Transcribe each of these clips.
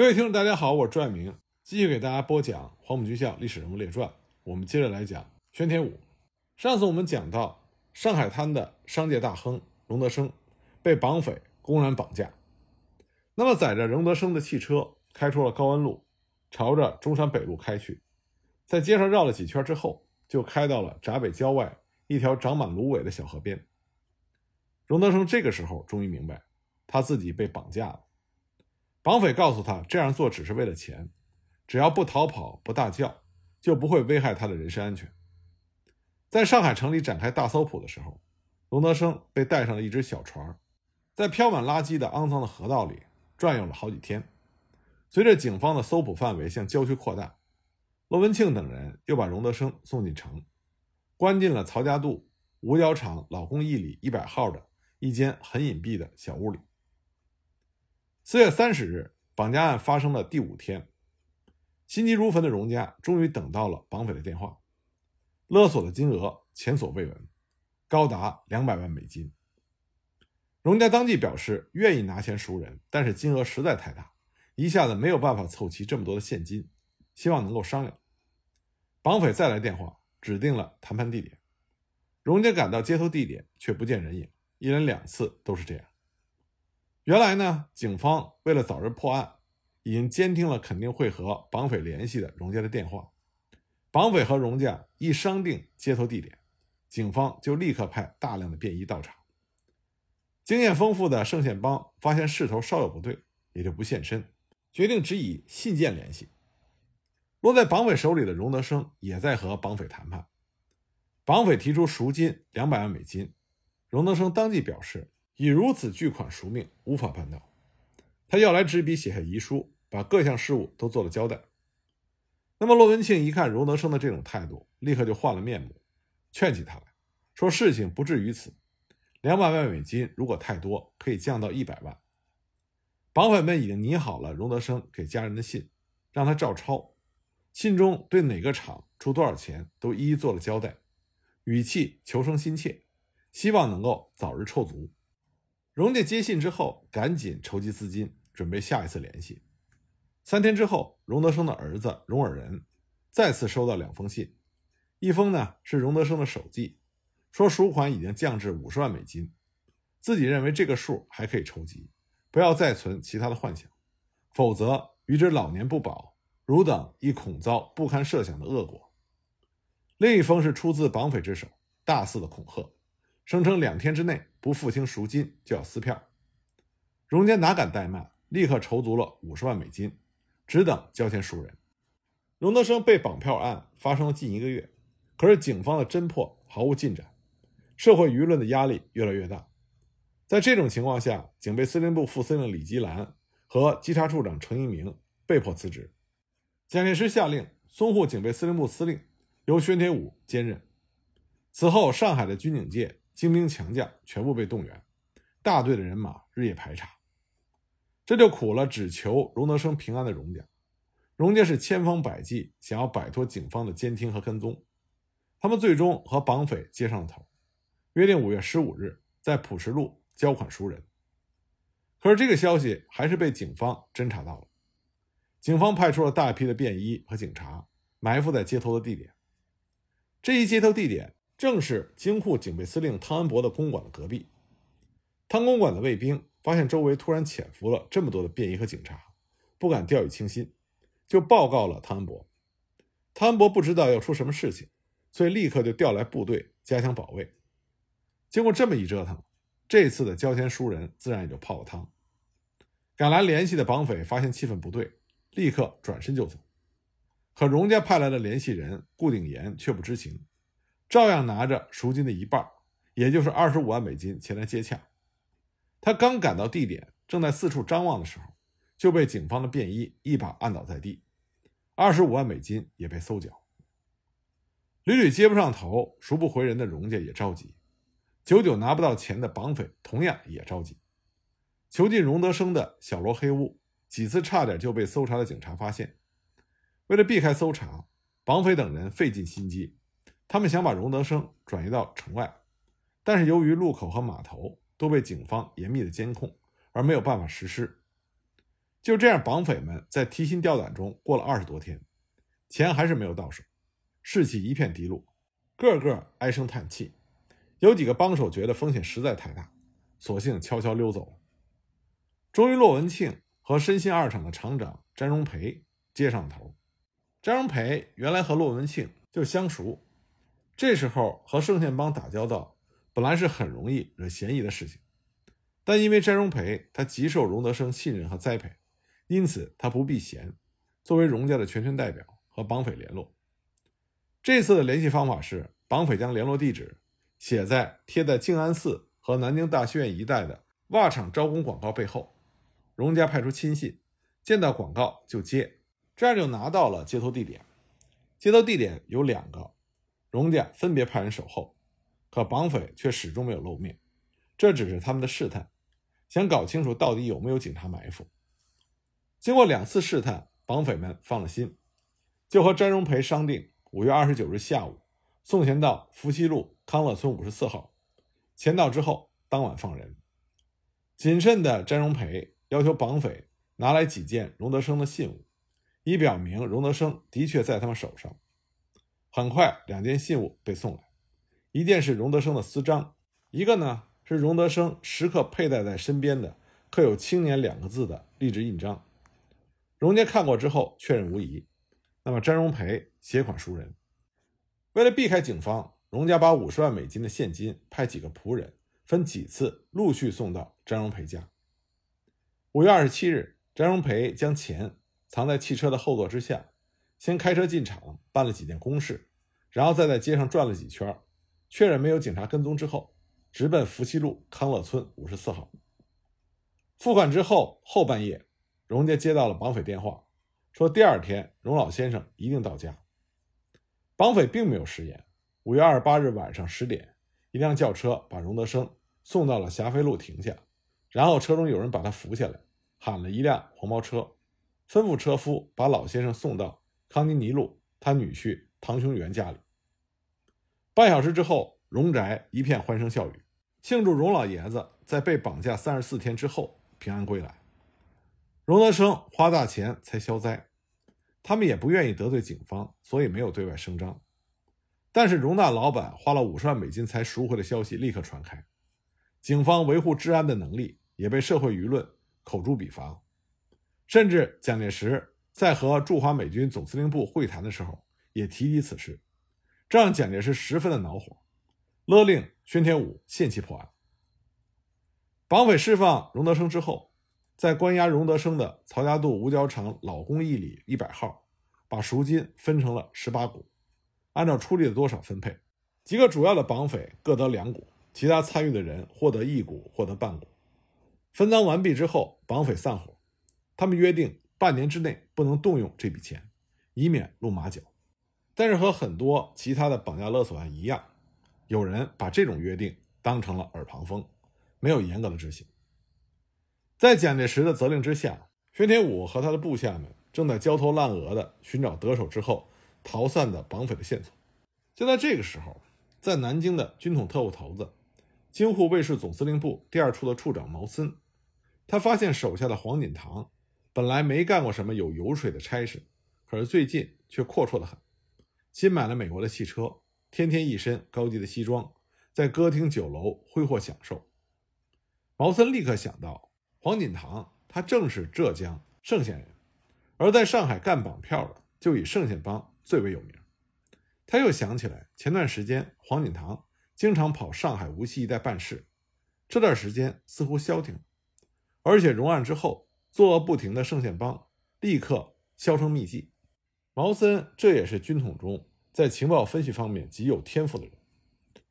各位听众，大家好，我是朱爱明，继续给大家播讲《黄埔军校历史人物列传》。我们接着来讲宣天武。上次我们讲到，上海滩的商界大亨荣德生被绑匪公然绑架，那么载着荣德生的汽车开出了高安路，朝着中山北路开去，在街上绕了几圈之后，就开到了闸北郊外一条长满芦苇的小河边。荣德生这个时候终于明白，他自己被绑架了。绑匪告诉他，这样做只是为了钱，只要不逃跑、不大叫，就不会危害他的人身安全。在上海城里展开大搜捕的时候，荣德生被带上了一只小船，在飘满垃圾的肮脏的河道里转悠了好几天。随着警方的搜捕范围向郊区扩大，罗文庆等人又把荣德生送进城，关进了曹家渡五角场老工艺里一百号的一间很隐蔽的小屋里。四月三十日，绑架案发生的第五天，心急如焚的荣家终于等到了绑匪的电话，勒索的金额前所未闻，高达两百万美金。荣家当即表示愿意拿钱赎人，但是金额实在太大，一下子没有办法凑齐这么多的现金，希望能够商量。绑匪再来电话，指定了谈判地点，荣家赶到接头地点，却不见人影，一连两次都是这样。原来呢，警方为了早日破案，已经监听了肯定会和绑匪联系的荣家的电话。绑匪和荣家一商定接头地点，警方就立刻派大量的便衣到场。经验丰富的盛宪邦发现势头稍有不对，也就不现身，决定只以信件联系。落在绑匪手里的荣德生也在和绑匪谈判。绑匪提出赎金两百万美金，荣德生当即表示。以如此巨款赎命，无法办到。他要来执笔写下遗书，把各项事务都做了交代。那么骆文庆一看荣德生的这种态度，立刻就换了面目，劝起他来说：“事情不至于此，两百万美金如果太多，可以降到一百万。”绑匪们已经拟好了荣德生给家人的信，让他照抄。信中对哪个厂出多少钱都一一做了交代，语气求生心切，希望能够早日凑足。荣家接信之后，赶紧筹集资金，准备下一次联系。三天之后，荣德生的儿子荣尔仁再次收到两封信，一封呢是荣德生的手记，说赎款已经降至五十万美金，自己认为这个数还可以筹集，不要再存其他的幻想，否则与之老年不保，汝等亦恐遭不堪设想的恶果。另一封是出自绑匪之手，大肆的恐吓。声称两天之内不付清赎金就要撕票，荣坚哪敢怠慢，立刻筹足了五十万美金，只等交钱赎人。荣德生被绑票案发生了近一个月，可是警方的侦破毫无进展，社会舆论的压力越来越大。在这种情况下，警备司令部副司令李吉兰和稽查处长程一鸣被迫辞职，蒋介石下令淞沪警备司令部司令由宣天武兼任。此后，上海的军警界。精兵强将全部被动员，大队的人马日夜排查，这就苦了只求荣德生平安的荣家。荣家是千方百计想要摆脱警方的监听和跟踪，他们最终和绑匪接上了头，约定五月十五日在朴实路交款赎人。可是这个消息还是被警方侦查到了，警方派出了大批的便衣和警察埋伏在接头的地点，这一接头地点。正是京沪警备司令汤恩伯的公馆的隔壁。汤公馆的卫兵发现周围突然潜伏了这么多的便衣和警察，不敢掉以轻心，就报告了汤恩伯。汤恩伯不知道要出什么事情，所以立刻就调来部队加强保卫。经过这么一折腾，这次的交钱赎人自然也就泡了汤。赶来联系的绑匪发现气氛不对，立刻转身就走。可荣家派来的联系人顾鼎言却不知情。照样拿着赎金的一半，也就是二十五万美金前来接洽。他刚赶到地点，正在四处张望的时候，就被警方的便衣一把按倒在地，二十五万美金也被搜缴。屡屡接不上头、赎不回人的荣家也着急，久久拿不到钱的绑匪同样也着急。囚禁荣德生的小罗黑屋，几次差点就被搜查的警察发现。为了避开搜查，绑匪等人费尽心机。他们想把荣德生转移到城外，但是由于路口和码头都被警方严密的监控，而没有办法实施。就这样，绑匪们在提心吊胆中过了二十多天，钱还是没有到手，士气一片低落，个个唉声叹气。有几个帮手觉得风险实在太大，索性悄悄溜走了。终于，骆文庆和申鑫二厂的厂长詹荣培接上了头。詹荣培原来和骆文庆就相熟，这时候和盛宪帮打交道，本来是很容易惹嫌疑的事情。但因为詹荣培他极受荣德生信任和栽培，因此他不避嫌，作为荣家的全权代表和绑匪联络。这次的联系方法是，绑匪将联络地址写在贴在静安寺和南京大学院一带的袜厂招工广告背后，荣家派出亲信，见到广告就接。这样就拿到了接头地点，接头地点有两个，荣家分别派人守候，可绑匪却始终没有露面，这只是他们的试探，想搞清楚到底有没有警察埋伏。经过两次试探，绑匪们放了心，就和詹荣培商定，五月二十九日下午送钱到福西路康乐村五十四号，钱到之后当晚放人。谨慎的詹荣培要求绑匪拿来几件荣德生的信物。以表明荣德生的确在他们手上。很快，两件信物被送来，一件是荣德生的私章，一个呢是荣德生时刻佩戴在身边的刻有“青年”两个字的励志印章。荣家看过之后确认无疑。那么，詹荣培携款赎人。为了避开警方，荣家把五十万美金的现金派几个仆人分几次陆续送到詹荣培家。五月二十七日，詹荣培将钱。藏在汽车的后座之下，先开车进厂办了几件公事，然后再在街上转了几圈，确认没有警察跟踪之后，直奔福西路康乐村五十四号。付款之后，后半夜，荣家接到了绑匪电话，说第二天荣老先生一定到家。绑匪并没有食言。五月二十八日晚上十点，一辆轿车把荣德生送到了霞飞路停下，然后车中有人把他扶下来，喊了一辆黄包车。吩咐车夫把老先生送到康尼尼路他女婿唐雄元家里。半小时之后，荣宅一片欢声笑语，庆祝荣老爷子在被绑架三十四天之后平安归来。荣德生花大钱才消灾，他们也不愿意得罪警方，所以没有对外声张。但是荣大老板花了五十万美金才赎回的消息立刻传开，警方维护治安的能力也被社会舆论口诛笔伐。甚至蒋介石在和驻华美军总司令部会谈的时候，也提及此事，这让蒋介石十分的恼火，勒令宣天武限期破案。绑匪释放荣德生之后，在关押荣德生的曹家渡五角场老工艺里一百号，把赎金分成了十八股，按照出力的多少分配，几个主要的绑匪各得两股，其他参与的人获得一股，获得半股。分赃完毕之后，绑匪散伙。他们约定半年之内不能动用这笔钱，以免露马脚。但是和很多其他的绑架勒索案一样，有人把这种约定当成了耳旁风，没有严格的执行。在蒋介石的责令之下，宣天武和他的部下们正在焦头烂额地寻找得手之后逃散的绑匪的线索。就在这个时候，在南京的军统特务头子、京沪卫戍总司令部第二处的处长毛森，他发现手下的黄锦堂。本来没干过什么有油水的差事，可是最近却阔绰得很。新买了美国的汽车，天天一身高级的西装，在歌厅酒楼挥霍享受。毛森立刻想到，黄锦堂他正是浙江盛县人，而在上海干绑票的就以盛县帮最为有名。他又想起来前段时间黄锦堂经常跑上海无锡一带办事，这段时间似乎消停了，而且融案之后。作恶不停的圣宪帮立刻销声匿迹。毛森这也是军统中在情报分析方面极有天赋的人。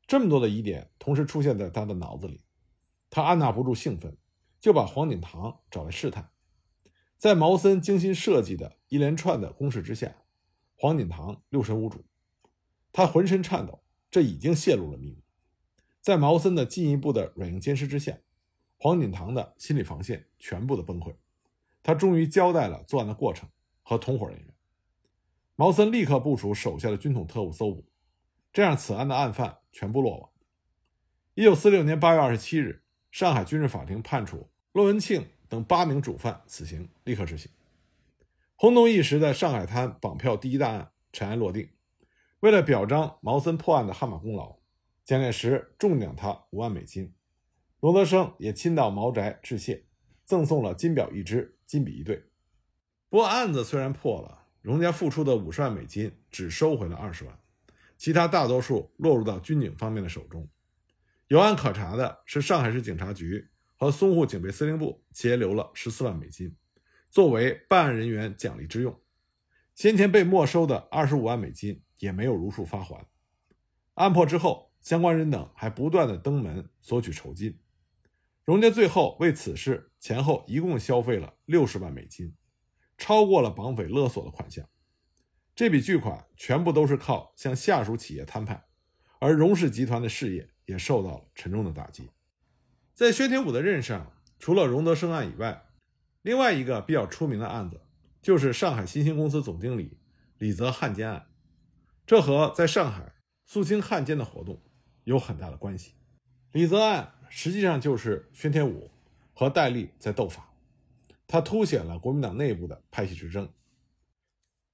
这么多的疑点同时出现在他的脑子里，他按捺不住兴奋，就把黄锦堂找来试探。在毛森精心设计的一连串的攻势之下，黄锦堂六神无主，他浑身颤抖，这已经泄露了秘密。在毛森的进一步的软硬兼施之下，黄锦堂的心理防线全部的崩溃。他终于交代了作案的过程和同伙人员。毛森立刻部署手下的军统特务搜捕，这样此案的案犯全部落网。一九四六年八月二十七日，上海军事法庭判处骆文庆等八名主犯死刑立刻执行。轰动一时的上海滩绑票第一大案尘埃落定。为了表彰毛森破案的汗马功劳，蒋介石重奖他五万美金。罗德生也亲到毛宅致谢，赠送了金表一只、金笔一对。不过案子虽然破了，荣家付出的五十万美金只收回了二十万，其他大多数落入到军警方面的手中。有案可查的是上海市警察局和淞沪警备司令部截留了十四万美金，作为办案人员奖励之用。先前被没收的二十五万美金。也没有如数发还。案破之后，相关人等还不断的登门索取酬金。荣家最后为此事前后一共消费了六十万美金，超过了绑匪勒索的款项。这笔巨款全部都是靠向下属企业摊派，而荣氏集团的事业也受到了沉重的打击。在薛天武的任上，除了荣德生案以外，另外一个比较出名的案子就是上海新兴公司总经理李泽汉奸案。这和在上海肃清汉奸的活动有很大的关系。李泽案实际上就是宣天武和戴笠在斗法，它凸显了国民党内部的派系之争。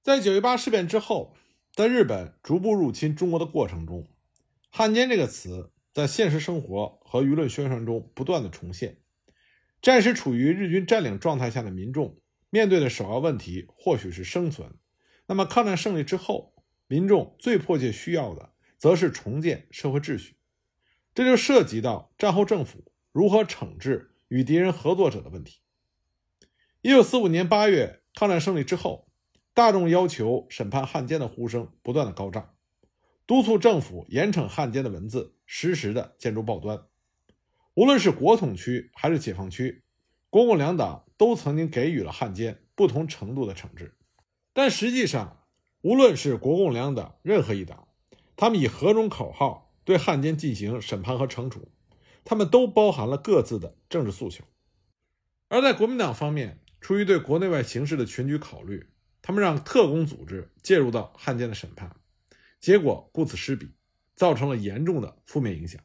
在九一八事变之后，在日本逐步入侵中国的过程中，“汉奸”这个词在现实生活和舆论宣传中不断的重现。战时处于日军占领状态下的民众面对的首要问题或许是生存，那么抗战胜利之后。民众最迫切需要的，则是重建社会秩序，这就涉及到战后政府如何惩治与敌人合作者的问题。一九四五年八月，抗战胜利之后，大众要求审判汉奸的呼声不断的高涨，督促政府严惩汉奸的文字时时的见诸报端。无论是国统区还是解放区，国共两党都曾经给予了汉奸不同程度的惩治，但实际上。无论是国共两党任何一党，他们以何种口号对汉奸进行审判和惩处，他们都包含了各自的政治诉求。而在国民党方面，出于对国内外形势的全局考虑，他们让特工组织介入到汉奸的审判，结果顾此失彼，造成了严重的负面影响。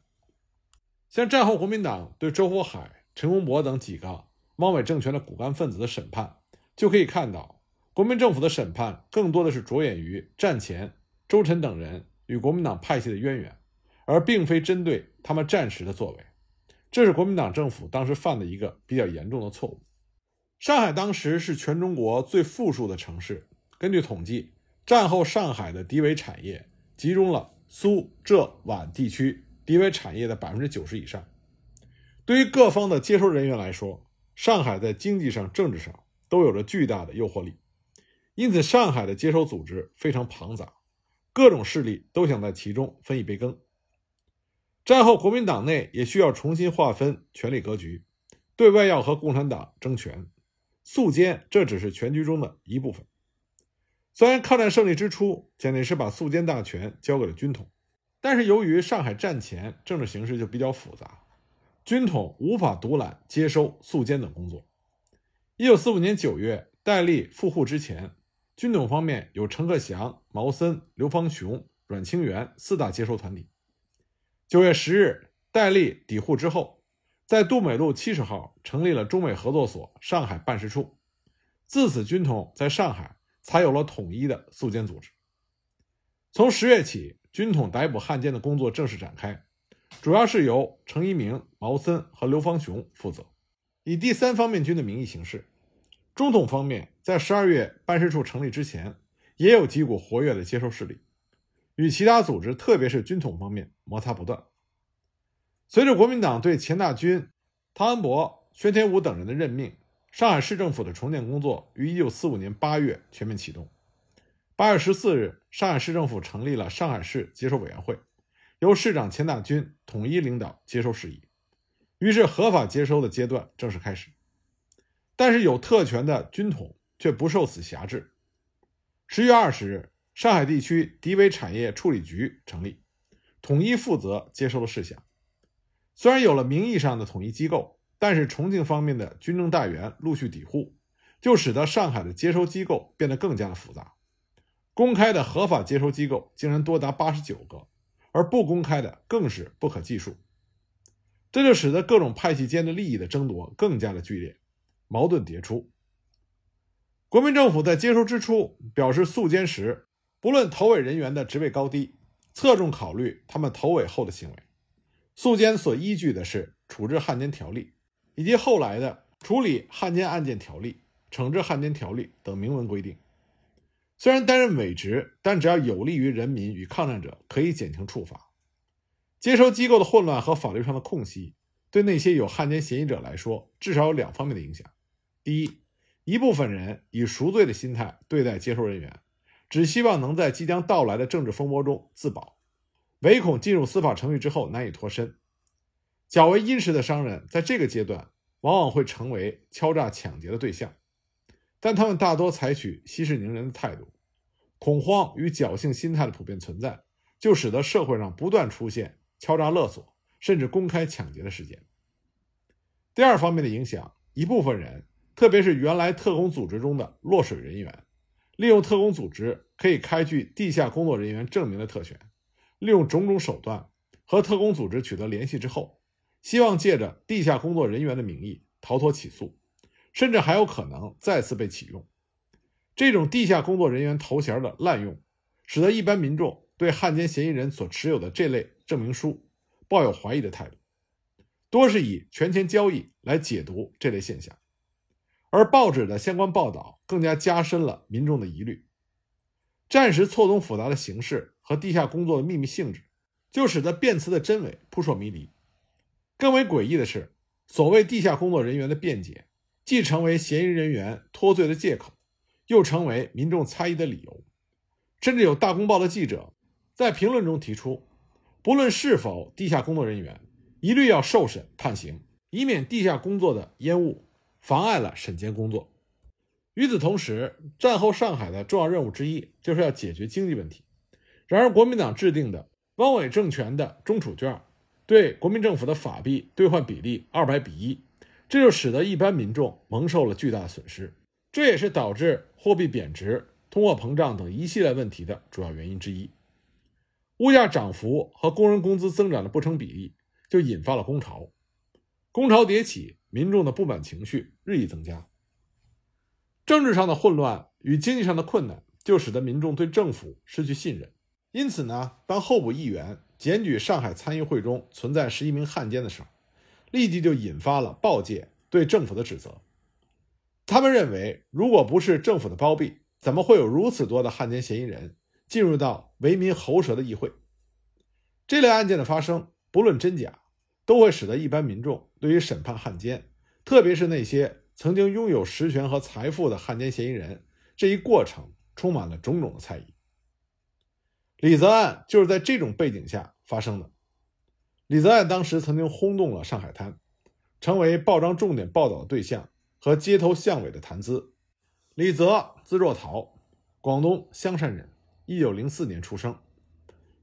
像战后国民党对周佛海、陈公博等几个汪伪政权的骨干分子的审判，就可以看到。国民政府的审判更多的是着眼于战前周晨等人与国民党派系的渊源，而并非针对他们战时的作为。这是国民党政府当时犯的一个比较严重的错误。上海当时是全中国最富庶的城市，根据统计，战后上海的敌伪产业集中了苏浙皖地区敌伪产业的百分之九十以上。对于各方的接收人员来说，上海在经济上、政治上都有着巨大的诱惑力。因此，上海的接收组织非常庞杂，各种势力都想在其中分一杯羹。战后，国民党内也需要重新划分权力格局，对外要和共产党争权，肃奸这只是全局中的一部分。虽然抗战胜利之初，蒋介石把肃奸大权交给了军统，但是由于上海战前政治形势就比较复杂，军统无法独揽接收肃奸等工作。一九四五年九月，戴笠赴沪之前。军统方面有陈克祥、毛森、刘方雄、阮清源四大接收团体。九月十日，戴笠抵沪之后，在杜美路七十号成立了中美合作所上海办事处。自此，军统在上海才有了统一的肃奸组织。从十月起，军统逮捕汉奸的工作正式展开，主要是由程一鸣、毛森和刘方雄负责，以第三方面军的名义行事。中统方面在十二月办事处成立之前，也有几股活跃的接收势力，与其他组织，特别是军统方面摩擦不断。随着国民党对钱大钧、汤恩伯、宣天武等人的任命，上海市政府的重建工作于一九四五年八月全面启动。八月十四日，上海市政府成立了上海市接收委员会，由市长钱大钧统一领导接收事宜，于是合法接收的阶段正式开始。但是有特权的军统却不受此辖制。十月二十日，上海地区敌伪产业处理局成立，统一负责接收的事项。虽然有了名义上的统一机构，但是重庆方面的军政大员陆续抵沪，就使得上海的接收机构变得更加的复杂。公开的合法接收机构竟然多达八十九个，而不公开的更是不可计数。这就使得各种派系间的利益的争夺更加的剧烈。矛盾迭出。国民政府在接收之初表示肃监时，不论投委人员的职位高低，侧重考虑他们投委后的行为。肃监所依据的是《处置汉奸条例》以及后来的《处理汉奸案件条例》《惩治汉奸条例》等明文规定。虽然担任伪职，但只要有利于人民与抗战者，可以减轻处罚。接收机构的混乱和法律上的空隙，对那些有汉奸嫌疑者来说，至少有两方面的影响：第一，一部分人以赎罪的心态对待接收人员，只希望能在即将到来的政治风波中自保，唯恐进入司法程序之后难以脱身。较为殷实的商人在这个阶段往往会成为敲诈抢劫的对象，但他们大多采取息事宁人的态度。恐慌与侥幸心态的普遍存在，就使得社会上不断出现敲诈勒索，甚至公开抢劫的事件。第二方面的影响，一部分人，特别是原来特工组织中的落水人员，利用特工组织可以开具地下工作人员证明的特权，利用种种手段和特工组织取得联系之后，希望借着地下工作人员的名义逃脱起诉，甚至还有可能再次被启用。这种地下工作人员头衔的滥用，使得一般民众对汉奸嫌疑人所持有的这类证明书抱有怀疑的态度，多是以权钱交易来解读这类现象，而报纸的相关报道更加加深了民众的疑虑。战时错综复杂的形势和地下工作的秘密性质，就使得辩词的真伪扑朔迷离。更为诡异的是，所谓地下工作人员的辩解，既成为嫌疑人员脱罪的借口。又成为民众猜疑的理由，甚至有大公报的记者在评论中提出，不论是否地下工作人员，一律要受审判刑，以免地下工作的烟雾妨碍了审监工作。与此同时，战后上海的重要任务之一就是要解决经济问题。然而，国民党制定的汪伪政权的中储券，对国民政府的法币兑换比例二百比一，这就使得一般民众蒙受了巨大的损失。这也是导致货币贬值、通货膨胀等一系列问题的主要原因之一。物价涨幅和工人工资增长的不成比例，就引发了工潮。工潮迭起，民众的不满情绪日益增加。政治上的混乱与经济上的困难，就使得民众对政府失去信任。因此呢，当候补议员检举上海参议会中存在十一名汉奸的时候，立即就引发了报界对政府的指责。他们认为，如果不是政府的包庇，怎么会有如此多的汉奸嫌疑人进入到为民喉舌的议会？这类案件的发生，不论真假，都会使得一般民众对于审判汉奸，特别是那些曾经拥有实权和财富的汉奸嫌疑人这一过程，充满了种种的猜疑。李泽案就是在这种背景下发生的。李泽案当时曾经轰动了上海滩，成为报章重点报道的对象。和街头巷尾的谈资。李泽，字若陶，广东香山人，一九零四年出生。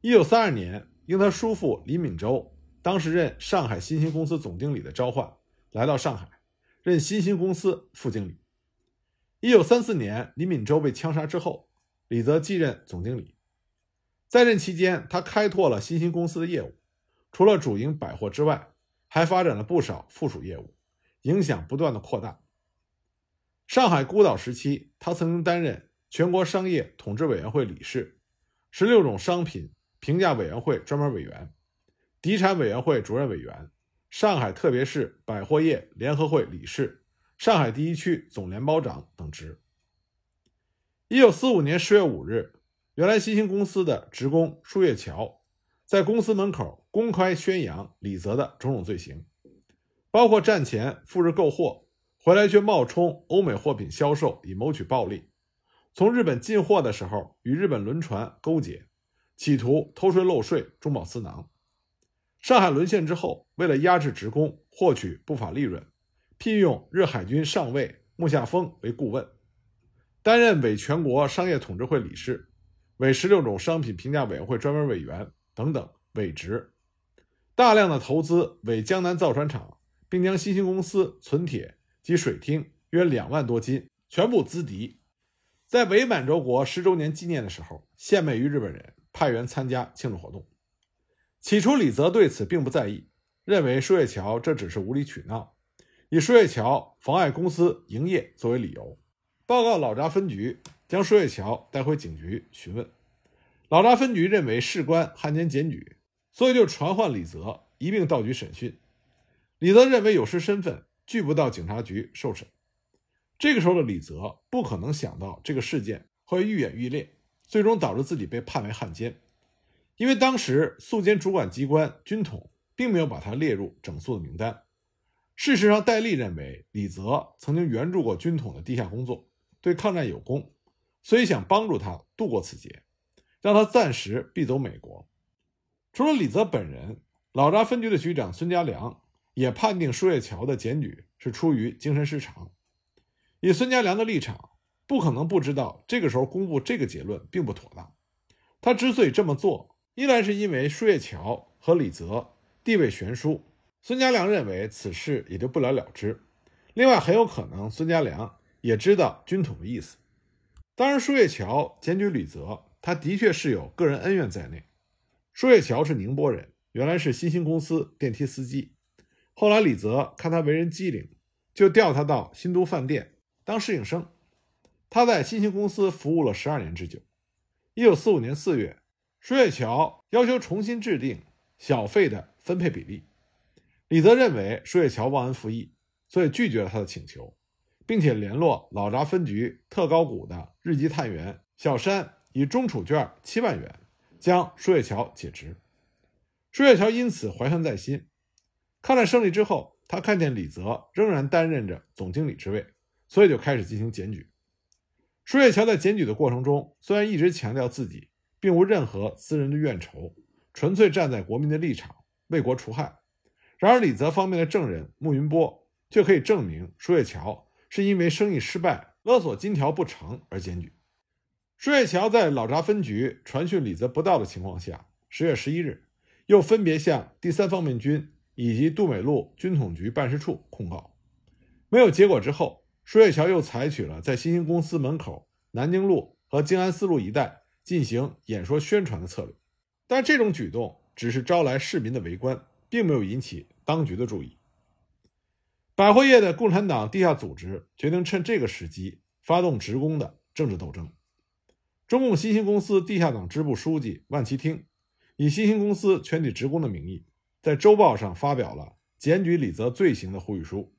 一九三二年，应他叔父李敏周当时任上海新兴公司总经理的召唤，来到上海，任新兴公司副经理。一九三四年，李敏周被枪杀之后，李泽继任总经理。在任期间，他开拓了新兴公司的业务，除了主营百货之外，还发展了不少附属业务，影响不断的扩大。上海孤岛时期，他曾经担任全国商业统治委员会理事、十六种商品评价委员会专门委员、地产委员会主任委员、上海特别市百货业联合会理事、上海第一区总联包长等职。一九四五年十月五日，原来新兴公司的职工舒月桥在公司门口公开宣扬李泽的种种罪行，包括战前赴日购货。回来却冒充欧美货品销售以谋取暴利，从日本进货的时候与日本轮船勾结，企图偷税漏税、中饱私囊。上海沦陷之后，为了压制职工，获取不法利润，聘用日海军上尉木下丰为顾问，担任伪全国商业统治会理事、伪十六种商品评价委员会专门委员等等伪职，大量的投资伪江南造船厂，并将新兴公司存铁。及水厅约两万多斤，全部资敌。在伪满洲国十周年纪念的时候，献媚于日本人，派员参加庆祝活动。起初，李泽对此并不在意，认为舒月桥这只是无理取闹，以舒月桥妨碍公司营业作为理由，报告老闸分局，将舒月桥带回警局询问。老闸分局认为事关汉奸检举，所以就传唤李泽一并到局审讯。李泽认为有失身份，拒不到警察局受审。这个时候的李泽不可能想到这个事件会愈演愈烈，最终导致自己被判为汉奸。因为当时肃监主管机关军统并没有把他列入整肃的名单。事实上，戴笠认为李泽曾经援助过军统的地下工作，对抗战有功，所以想帮助他度过此劫，让他暂时避走美国。除了李泽本人，老闸分局的局长孙家良也判定舒月桥的检举是出于精神失常。以孙家良的立场，不可能不知道这个时候公布这个结论并不妥当。他之所以这么做，一来是因为舒月桥和李泽地位悬殊，孙家良认为此事也就不了了之；另外，很有可能孙家良也知道军统的意思。当然，舒月桥检举李泽，他的确是有个人恩怨在内。舒月桥是宁波人，原来是新兴公司电梯司机，后来李泽看他为人机灵，就调他到新都饭店。当侍应生，他在新兴公司服务了十二年之久。一九四五年四月，舒月桥要求重新制定小费的分配比例，李泽认为舒月桥忘恩负义，所以拒绝了他的请求，并且联络老闸分局特高股的日籍探员小山，以中储券七万元将舒月桥解职。舒月桥因此怀恨在心。抗战胜利之后，他看见李泽仍然担任着总经理职位。所以就开始进行检举。舒月桥在检举的过程中，虽然一直强调自己并无任何私人的怨仇，纯粹站在国民的立场为国除害，然而李泽方面的证人穆云波却可以证明舒月桥是因为生意失败、勒索金条不成而检举。舒月桥在老闸分局传讯李泽不到的情况下，十月十一日又分别向第三方面军以及杜美路军统局办事处控告，没有结果之后。舒月桥又采取了在新兴公司门口、南京路和静安寺路一带进行演说宣传的策略，但这种举动只是招来市民的围观，并没有引起当局的注意。百货业的共产党地下组织决定趁这个时机发动职工的政治斗争。中共新兴公司地下党支部书记万其听，以新兴公司全体职工的名义，在周报上发表了检举李泽罪行的呼吁书。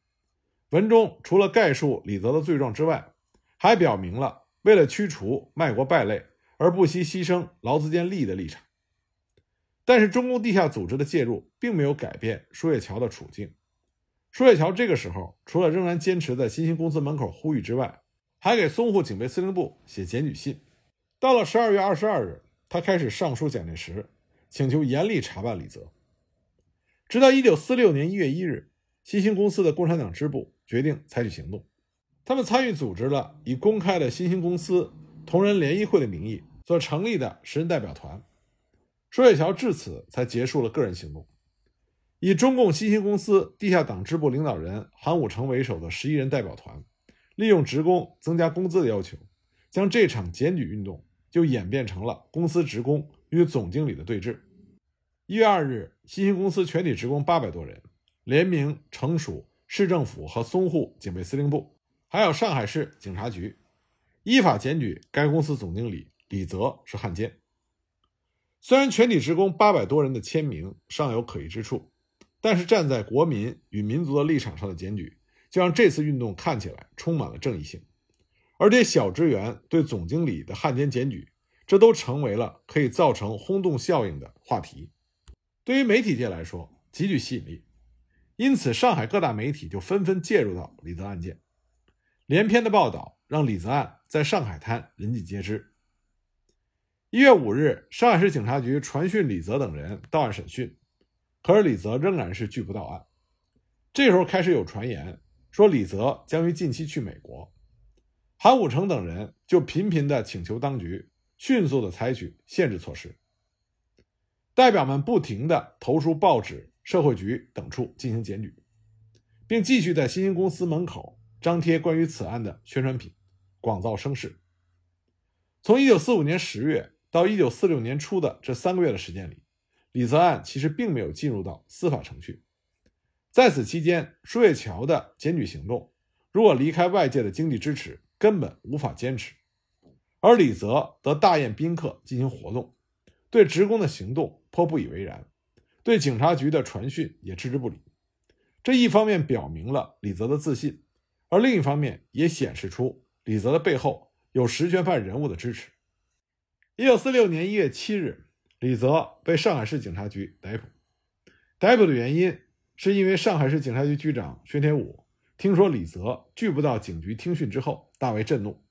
文中除了概述李泽的罪状之外，还表明了为了驱除卖国败类而不惜牺牲劳资间利益的立场。但是，中共地下组织的介入并没有改变舒月桥的处境。舒月桥这个时候除了仍然坚持在新兴公司门口呼吁之外，还给淞沪警备司令部写检举信。到了十二月二十二日，他开始上书蒋介石，请求严厉查办李泽。直到一九四六年一月一日，新兴公司的共产党支部。决定采取行动，他们参与组织了以公开的新兴公司同仁联谊会的名义所成立的十人代表团。舒月桥至此才结束了个人行动，以中共新兴公司地下党支部领导人韩武成为首的十一人代表团，利用职工增加工资的要求，将这场检举运动就演变成了公司职工与总经理的对峙。一月二日，新兴公司全体职工八百多人联名惩署。市政府和淞沪警备司令部，还有上海市警察局，依法检举该公司总经理李泽是汉奸。虽然全体职工八百多人的签名尚有可疑之处，但是站在国民与民族的立场上的检举，就让这次运动看起来充满了正义性。而这小职员对总经理的汉奸检举，这都成为了可以造成轰动效应的话题。对于媒体界来说，极具吸引力。因此，上海各大媒体就纷纷介入到李泽案件，连篇的报道让李泽案在上海滩人尽皆知。一月五日，上海市警察局传讯李泽等人到案审讯，可是李泽仍然是拒不到案。这时候开始有传言说李泽将于近期去美国，韩武成等人就频频的请求当局迅速的采取限制措施。代表们不停的投书报纸。社会局等处进行检举，并继续在新兴公司门口张贴关于此案的宣传品，广造声势。从1945年10月到1946年初的这三个月的时间里，李泽案其实并没有进入到司法程序。在此期间，舒月桥的检举行动，如果离开外界的经济支持，根本无法坚持。而李泽则大宴宾客进行活动，对职工的行动颇不以为然，对警察局的传讯也置之不理。这一方面表明了李泽的自信，而另一方面也显示出李泽的背后有实权派人物的支持。一九四六年一月七日，李泽被上海市警察局逮捕。逮捕的原因是因为上海市警察局局长薛天武听说李泽拒不到警局听讯之后，大为震怒，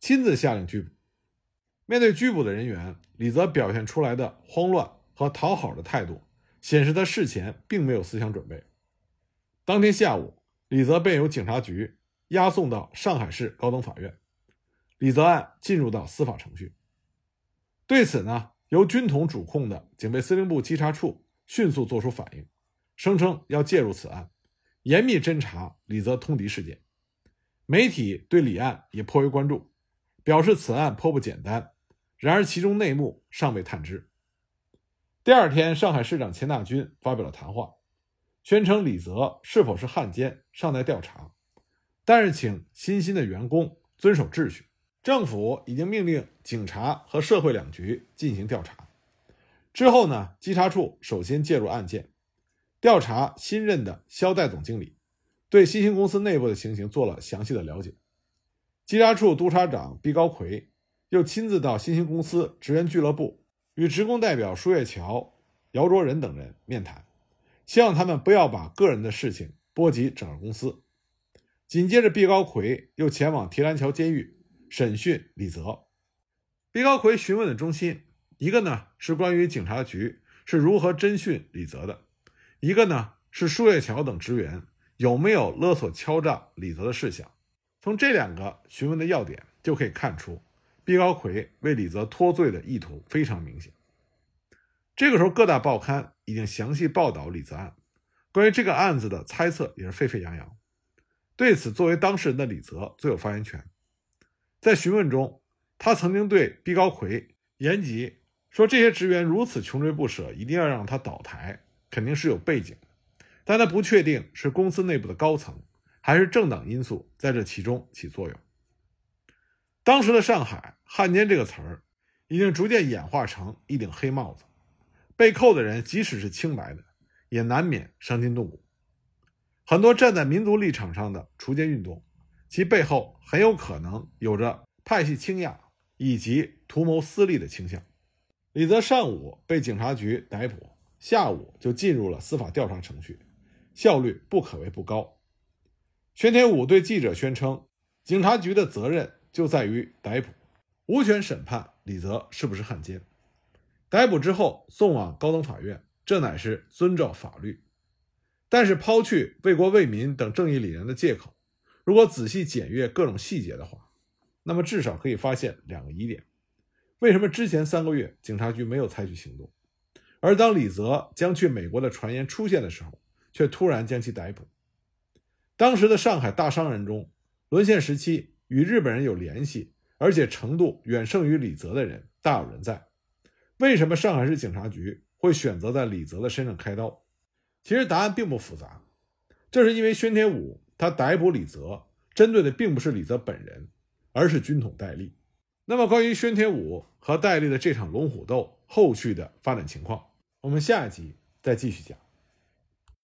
亲自下令拘捕。面对拘捕的人员，李泽表现出来的慌乱和讨好的态度，显示他事前并没有思想准备。当天下午，李泽便由警察局押送到上海市高等法院，李泽案进入到司法程序。对此呢，由军统主控的警备司令部稽查处迅速作出反应，声称要介入此案，严密侦查李泽通敌事件。媒体对李案也颇为关注，表示此案颇不简单。然而，其中内幕尚未探知。第二天，上海市长钱大钧发表了谈话，宣称李泽是否是汉奸尚待调查，但是请新兴的员工遵守秩序。政府已经命令警察和社会两局进行调查。之后呢，稽查处首先介入案件，调查新任的肖代总经理，对新兴公司内部的情形做了详细的了解。稽查处督察长毕高奎。又亲自到新兴公司职员俱乐部与职工代表舒月桥、姚卓仁等人面谈，希望他们不要把个人的事情波及整个公司。紧接着，毕高奎又前往提篮桥监狱审讯李泽。毕高奎询问的中心，一个呢是关于警察局是如何侦讯李泽的，一个呢是舒月桥等职员有没有勒索敲诈李泽的事项。从这两个询问的要点就可以看出。毕高奎为李泽脱罪的意图非常明显。这个时候，各大报刊已经详细报道李泽案，关于这个案子的猜测也是沸沸扬扬。对此，作为当事人的李泽最有发言权。在询问中，他曾经对毕高奎言及说：“这些职员如此穷追不舍，一定要让他倒台，肯定是有背景。”但他不确定是公司内部的高层，还是政党因素在这其中起作用。当时的上海，“汉奸”这个词儿已经逐渐演化成一顶黑帽子，被扣的人即使是清白的，也难免伤筋动骨。很多站在民族立场上的除奸运动，其背后很有可能有着派系倾轧以及图谋私利的倾向。李泽上午被警察局逮捕，下午就进入了司法调查程序，效率不可谓不高。玄天武对记者宣称，警察局的责任。就在于逮捕，无权审判李泽是不是汉奸。逮捕之后送往高等法院，这乃是遵照法律。但是抛去为国为民等正义理念的借口，如果仔细检阅各种细节的话，那么至少可以发现两个疑点：为什么之前三个月警察局没有采取行动，而当李泽将去美国的传言出现的时候，却突然将其逮捕？当时的上海大商人中，沦陷时期。与日本人有联系，而且程度远胜于李泽的人大有人在。为什么上海市警察局会选择在李泽的身上开刀？其实答案并不复杂，这是因为宣天武他逮捕李泽，针对的并不是李泽本人，而是军统戴笠。那么关于宣天武和戴笠的这场龙虎斗后续的发展情况，我们下一集再继续讲。